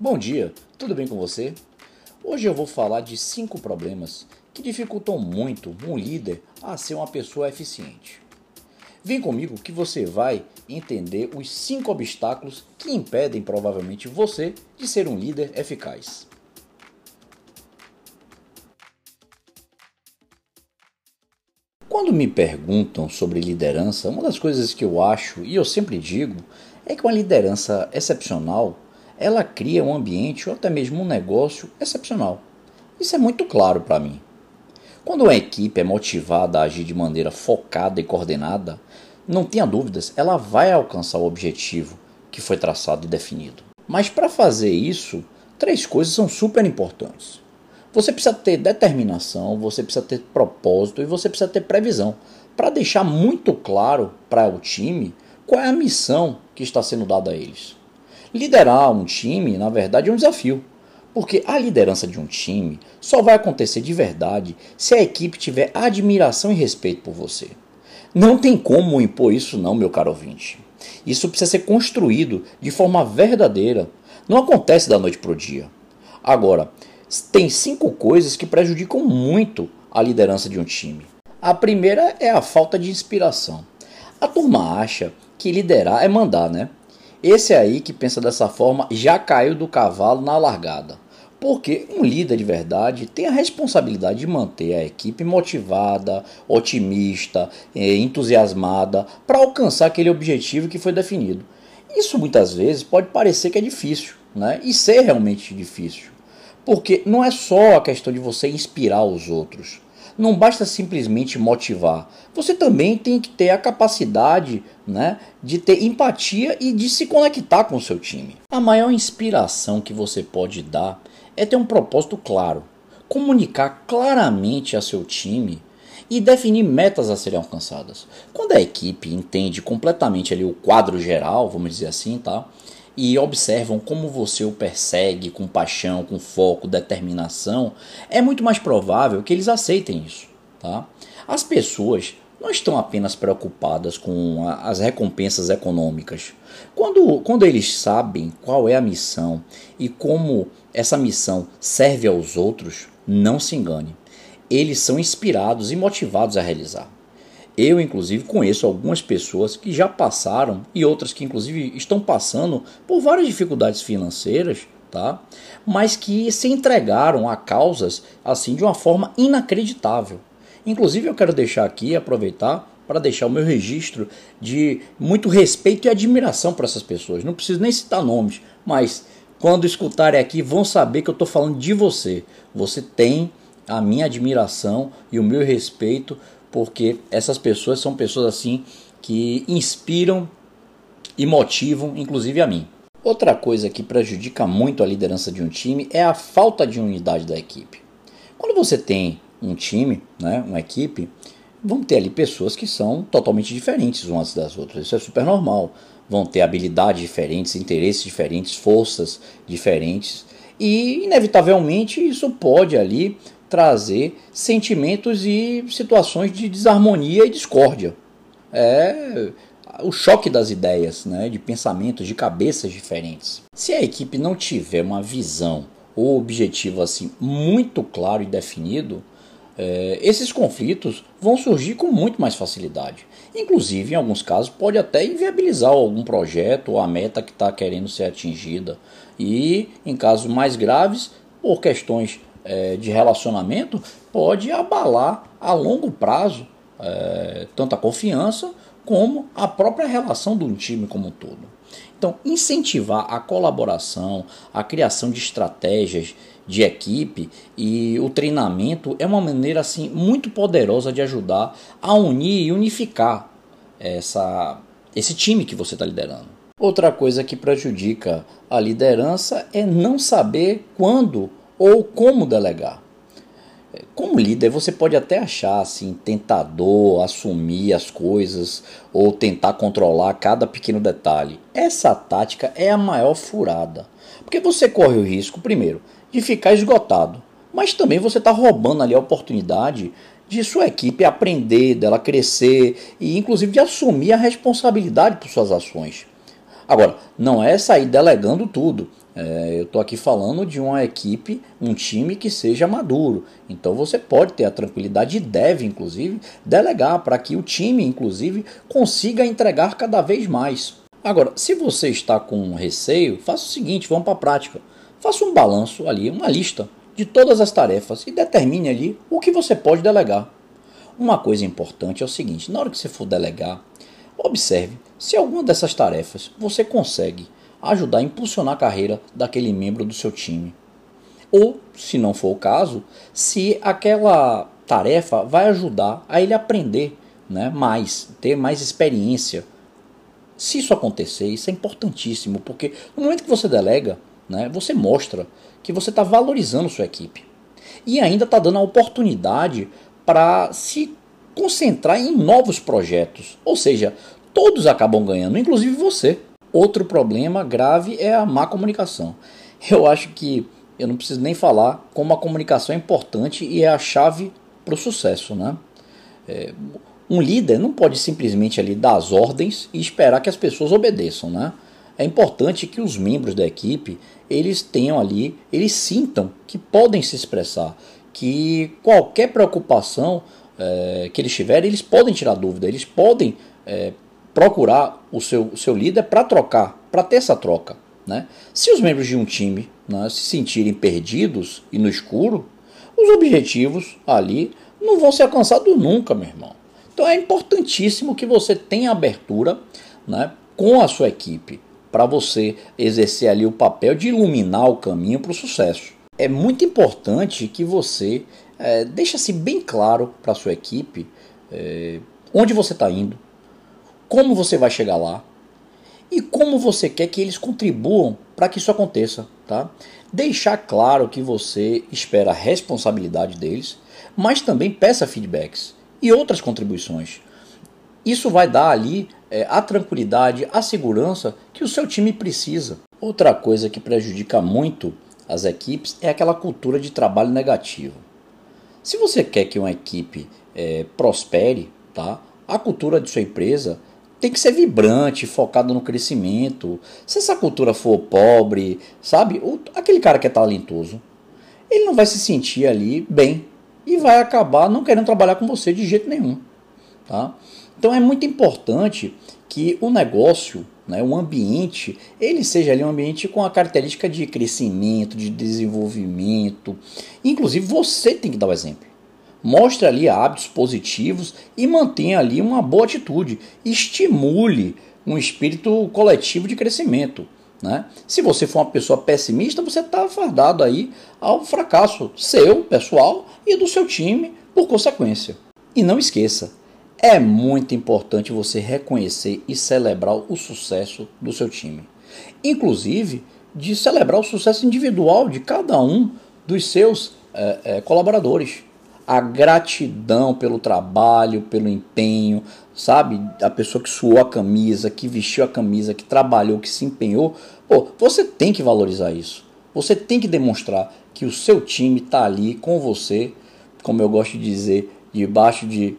Bom dia, tudo bem com você? Hoje eu vou falar de cinco problemas que dificultam muito um líder a ser uma pessoa eficiente. Vem comigo que você vai entender os cinco obstáculos que impedem provavelmente você de ser um líder eficaz. Quando me perguntam sobre liderança, uma das coisas que eu acho e eu sempre digo é que uma liderança excepcional ela cria um ambiente ou até mesmo um negócio excepcional. Isso é muito claro para mim. Quando uma equipe é motivada a agir de maneira focada e coordenada, não tenha dúvidas, ela vai alcançar o objetivo que foi traçado e definido. Mas para fazer isso, três coisas são super importantes. Você precisa ter determinação, você precisa ter propósito e você precisa ter previsão para deixar muito claro para o time qual é a missão que está sendo dada a eles. Liderar um time, na verdade, é um desafio. Porque a liderança de um time só vai acontecer de verdade se a equipe tiver admiração e respeito por você. Não tem como impor isso, não, meu caro ouvinte. Isso precisa ser construído de forma verdadeira. Não acontece da noite para o dia. Agora, tem cinco coisas que prejudicam muito a liderança de um time. A primeira é a falta de inspiração. A turma acha que liderar é mandar, né? Esse aí que pensa dessa forma já caiu do cavalo na largada. Porque um líder de verdade tem a responsabilidade de manter a equipe motivada, otimista, eh, entusiasmada para alcançar aquele objetivo que foi definido. Isso muitas vezes pode parecer que é difícil, né? E ser realmente difícil. Porque não é só a questão de você inspirar os outros não basta simplesmente motivar. Você também tem que ter a capacidade né, de ter empatia e de se conectar com o seu time. A maior inspiração que você pode dar é ter um propósito claro, comunicar claramente a seu time e definir metas a serem alcançadas. Quando a equipe entende completamente ali o quadro geral, vamos dizer assim, tá? E observam como você o persegue com paixão, com foco, determinação, é muito mais provável que eles aceitem isso. Tá? As pessoas não estão apenas preocupadas com as recompensas econômicas. Quando, quando eles sabem qual é a missão e como essa missão serve aos outros, não se engane. Eles são inspirados e motivados a realizar. Eu, inclusive, conheço algumas pessoas que já passaram e outras que, inclusive, estão passando por várias dificuldades financeiras, tá? Mas que se entregaram a causas assim de uma forma inacreditável. Inclusive, eu quero deixar aqui, aproveitar para deixar o meu registro de muito respeito e admiração por essas pessoas. Não preciso nem citar nomes, mas quando escutarem aqui vão saber que eu estou falando de você. Você tem a minha admiração e o meu respeito porque essas pessoas são pessoas assim que inspiram e motivam, inclusive a mim. Outra coisa que prejudica muito a liderança de um time é a falta de unidade da equipe. Quando você tem um time, né, uma equipe, vão ter ali pessoas que são totalmente diferentes umas das outras. Isso é super normal. Vão ter habilidades diferentes, interesses diferentes, forças diferentes. E, inevitavelmente, isso pode ali trazer sentimentos e situações de desarmonia e discórdia. É o choque das ideias, né, de pensamentos, de cabeças diferentes. Se a equipe não tiver uma visão ou objetivo assim muito claro e definido, é, esses conflitos vão surgir com muito mais facilidade. Inclusive, em alguns casos, pode até inviabilizar algum projeto ou a meta que está querendo ser atingida. E, em casos mais graves, por questões é, de relacionamento pode abalar a longo prazo é, tanto a confiança como a própria relação um time como um todo. Então, incentivar a colaboração, a criação de estratégias de equipe e o treinamento é uma maneira assim muito poderosa de ajudar a unir e unificar essa, esse time que você está liderando. Outra coisa que prejudica a liderança é não saber quando ou como delegar. Como líder, você pode até achar assim tentador assumir as coisas ou tentar controlar cada pequeno detalhe. Essa tática é a maior furada, porque você corre o risco, primeiro, de ficar esgotado, mas também você está roubando ali a oportunidade de sua equipe aprender, dela crescer e inclusive de assumir a responsabilidade por suas ações. Agora, não é sair delegando tudo É, eu estou aqui falando de uma equipe, um time que seja maduro. Então você pode ter a tranquilidade e deve, inclusive, delegar para que o time, inclusive, consiga entregar cada vez mais. Agora, se você está com receio, faça o seguinte: vamos para a prática. Faça um balanço ali, uma lista de todas as tarefas e determine ali o que você pode delegar. Uma coisa importante é o seguinte: na hora que você for delegar, observe se alguma dessas tarefas você consegue ajudar a impulsionar a carreira daquele membro do seu time. Ou, se não for o caso, se aquela tarefa vai ajudar a ele aprender né, mais, ter mais experiência. Se isso acontecer, isso é importantíssimo, porque no momento que você delega, né, você mostra que você está valorizando sua equipe. E ainda está dando a oportunidade para se concentrar em novos projetos. Ou seja, todos acabam ganhando, inclusive você. Outro problema grave é a má comunicação. Eu acho que eu não preciso nem falar como a comunicação é importante e é a chave para o sucesso. Né? É, um líder não pode simplesmente ali dar as ordens e esperar que as pessoas obedeçam. Né? É importante que os membros da equipe eles tenham ali, eles sintam que podem se expressar, que qualquer preocupação é, que eles tiverem, eles podem tirar dúvida, eles podem é, procurar o seu, o seu líder para trocar, para ter essa troca. Né? Se os membros de um time né, se sentirem perdidos e no escuro, os objetivos ali não vão ser alcançados nunca, meu irmão. Então é importantíssimo que você tenha abertura né, com a sua equipe para você exercer ali o papel de iluminar o caminho para o sucesso. É muito importante que você é, deixe-se bem claro para sua equipe é, onde você está indo, como você vai chegar lá e como você quer que eles contribuam para que isso aconteça, tá? Deixar claro que você espera a responsabilidade deles, mas também peça feedbacks e outras contribuições. Isso vai dar ali é, a tranquilidade, a segurança que o seu time precisa. Outra coisa que prejudica muito as equipes é aquela cultura de trabalho negativo. Se você quer que uma equipe é, prospere, tá? a cultura de sua empresa tem que ser vibrante, focado no crescimento. Se essa cultura for pobre, sabe? O, aquele cara que é talentoso, ele não vai se sentir ali bem e vai acabar não querendo trabalhar com você de jeito nenhum. Tá? Então é muito importante que o negócio, né, o ambiente, ele seja ali um ambiente com a característica de crescimento, de desenvolvimento. Inclusive você tem que dar o exemplo. Mostre ali hábitos positivos e mantenha ali uma boa atitude. Estimule um espírito coletivo de crescimento. Né? Se você for uma pessoa pessimista, você está fardado aí ao fracasso seu, pessoal e do seu time por consequência. E não esqueça, é muito importante você reconhecer e celebrar o sucesso do seu time. Inclusive, de celebrar o sucesso individual de cada um dos seus é, é, colaboradores a gratidão pelo trabalho, pelo empenho, sabe? A pessoa que suou a camisa, que vestiu a camisa, que trabalhou, que se empenhou. Pô, você tem que valorizar isso. Você tem que demonstrar que o seu time está ali com você, como eu gosto de dizer, debaixo de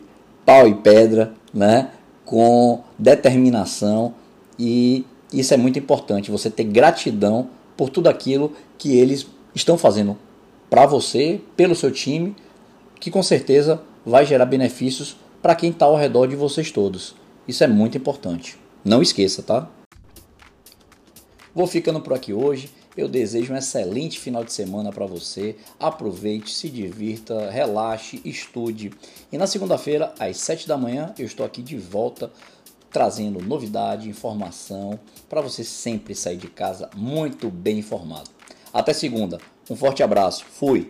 pau e pedra, né? Com determinação e isso é muito importante. Você ter gratidão por tudo aquilo que eles estão fazendo para você, pelo seu time que com certeza vai gerar benefícios para quem está ao redor de vocês todos. Isso é muito importante. Não esqueça, tá? Vou ficando por aqui hoje. Eu desejo um excelente final de semana para você. Aproveite, se divirta, relaxe, estude. E na segunda-feira, às 7 da manhã, eu estou aqui de volta trazendo novidade, informação para você sempre sair de casa muito bem informado. Até segunda. Um forte abraço. Fui.